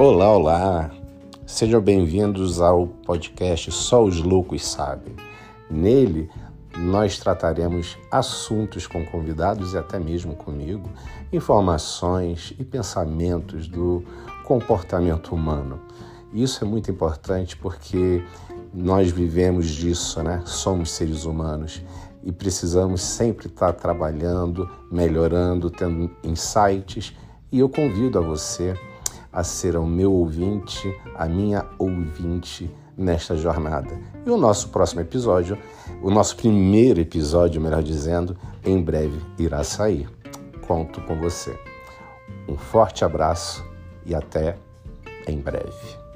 Olá, olá! Sejam bem-vindos ao podcast Só os Loucos Sabem. Nele, nós trataremos assuntos com convidados e até mesmo comigo, informações e pensamentos do comportamento humano. Isso é muito importante porque nós vivemos disso, né? Somos seres humanos e precisamos sempre estar trabalhando, melhorando, tendo insights. E eu convido a você a ser o meu ouvinte, a minha ouvinte nesta jornada. E o nosso próximo episódio, o nosso primeiro episódio, melhor dizendo, em breve irá sair. Conto com você. Um forte abraço e até em breve.